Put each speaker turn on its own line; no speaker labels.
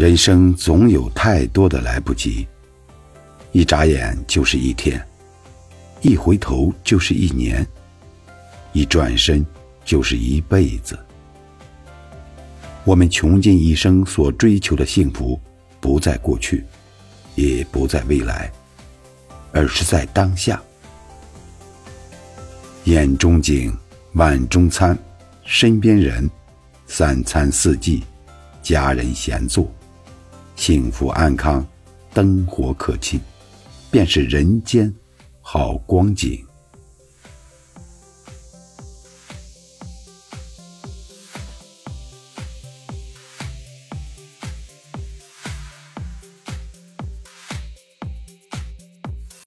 人生总有太多的来不及，一眨眼就是一天，一回头就是一年，一转身就是一辈子。我们穷尽一生所追求的幸福，不在过去，也不在未来，而是在当下。眼中景，碗中餐，身边人，三餐四季，家人闲坐，幸福安康，灯火可亲，便是人间好光景。